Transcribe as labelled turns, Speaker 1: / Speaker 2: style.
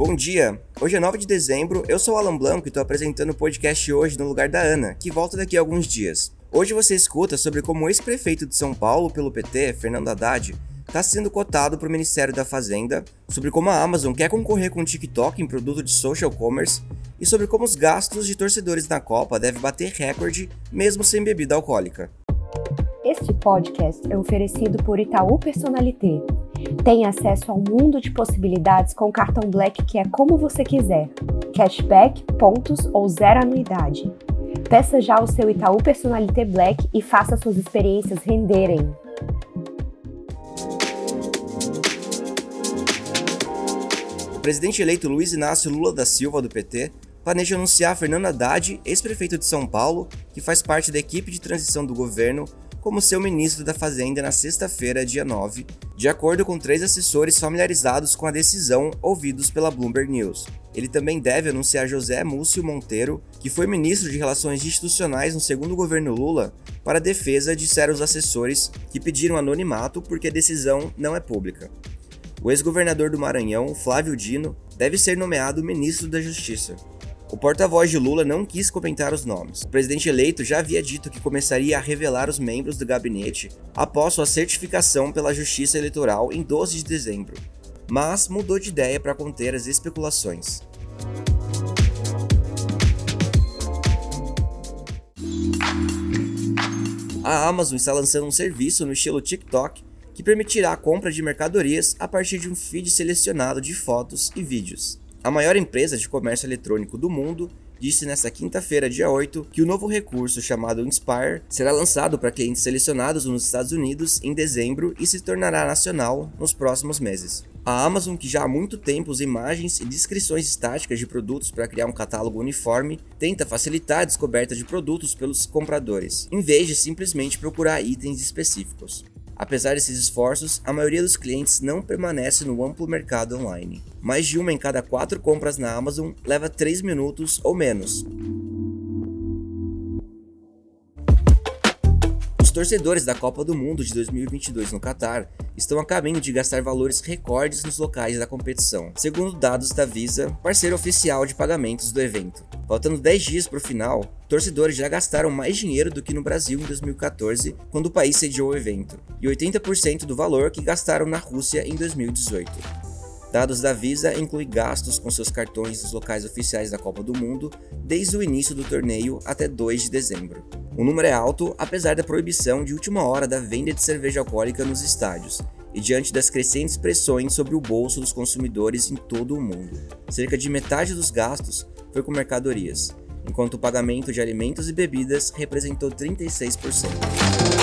Speaker 1: Bom dia! Hoje é 9 de dezembro, eu sou o Alan Blanco e estou apresentando o podcast hoje no lugar da Ana, que volta daqui a alguns dias. Hoje você escuta sobre como o ex-prefeito de São Paulo pelo PT, Fernando Haddad, está sendo cotado para o Ministério da Fazenda, sobre como a Amazon quer concorrer com o TikTok em produto de social commerce e sobre como os gastos de torcedores na Copa devem bater recorde mesmo sem bebida alcoólica.
Speaker 2: Este podcast é oferecido por Itaú Personalité. Tem acesso ao mundo de possibilidades com o cartão Black que é como você quiser. Cashback, pontos ou zero anuidade. Peça já o seu Itaú Personalité Black e faça suas experiências renderem.
Speaker 1: O presidente eleito Luiz Inácio Lula da Silva, do PT, planeja anunciar Fernando Haddad, ex-prefeito de São Paulo, que faz parte da equipe de transição do governo, como seu ministro da Fazenda na sexta-feira, dia 9, de acordo com três assessores familiarizados com a decisão ouvidos pela Bloomberg News. Ele também deve anunciar José Múcio Monteiro, que foi ministro de Relações Institucionais no segundo governo Lula, para a defesa, disseram os assessores, que pediram anonimato porque a decisão não é pública. O ex-governador do Maranhão, Flávio Dino, deve ser nomeado ministro da Justiça. O porta-voz de Lula não quis comentar os nomes. O presidente eleito já havia dito que começaria a revelar os membros do gabinete após sua certificação pela Justiça Eleitoral em 12 de dezembro, mas mudou de ideia para conter as especulações. A Amazon está lançando um serviço no estilo TikTok que permitirá a compra de mercadorias a partir de um feed selecionado de fotos e vídeos. A maior empresa de comércio eletrônico do mundo disse nesta quinta-feira, dia 8, que o novo recurso chamado Inspire será lançado para clientes selecionados nos Estados Unidos em dezembro e se tornará nacional nos próximos meses. A Amazon, que já há muito tempo usa imagens e descrições estáticas de produtos para criar um catálogo uniforme, tenta facilitar a descoberta de produtos pelos compradores, em vez de simplesmente procurar itens específicos. Apesar desses esforços, a maioria dos clientes não permanece no amplo mercado online. Mais de uma em cada quatro compras na Amazon leva 3 minutos ou menos. Os torcedores da Copa do Mundo de 2022 no Catar estão a caminho de gastar valores recordes nos locais da competição, segundo dados da Visa, parceiro oficial de pagamentos do evento. Faltando 10 dias para o final, torcedores já gastaram mais dinheiro do que no Brasil em 2014, quando o país sediou o evento, e 80% do valor que gastaram na Rússia em 2018. Dados da Visa incluem gastos com seus cartões nos locais oficiais da Copa do Mundo desde o início do torneio até 2 de dezembro. O número é alto, apesar da proibição de última hora da venda de cerveja alcoólica nos estádios, e diante das crescentes pressões sobre o bolso dos consumidores em todo o mundo. Cerca de metade dos gastos foi com mercadorias, enquanto o pagamento de alimentos e bebidas representou 36%.